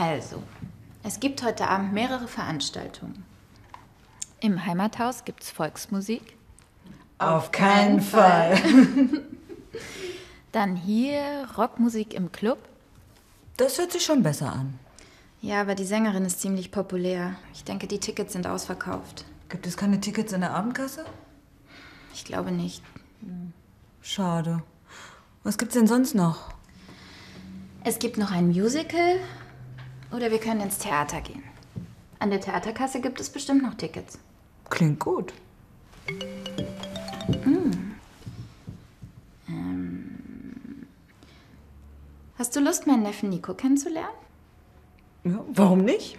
Also, es gibt heute Abend mehrere Veranstaltungen. Im Heimathaus gibt's Volksmusik. Auf keinen Fall. Dann hier Rockmusik im Club. Das hört sich schon besser an. Ja, aber die Sängerin ist ziemlich populär. Ich denke, die Tickets sind ausverkauft. Gibt es keine Tickets in der Abendkasse? Ich glaube nicht. Schade. Was gibt's denn sonst noch? Es gibt noch ein Musical oder wir können ins Theater gehen. An der Theaterkasse gibt es bestimmt noch Tickets. Klingt gut. Hast du Lust, meinen Neffen Nico kennenzulernen? Ja, warum nicht?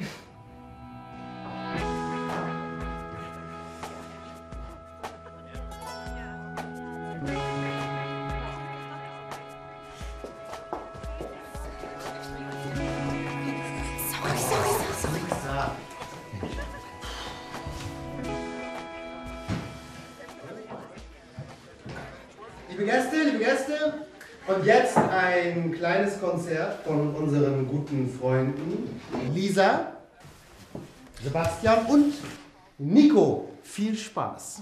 Liebe Gäste, liebe Gäste, und jetzt ein kleines Konzert von unseren guten Freunden Lisa, Sebastian und Nico. Viel Spaß.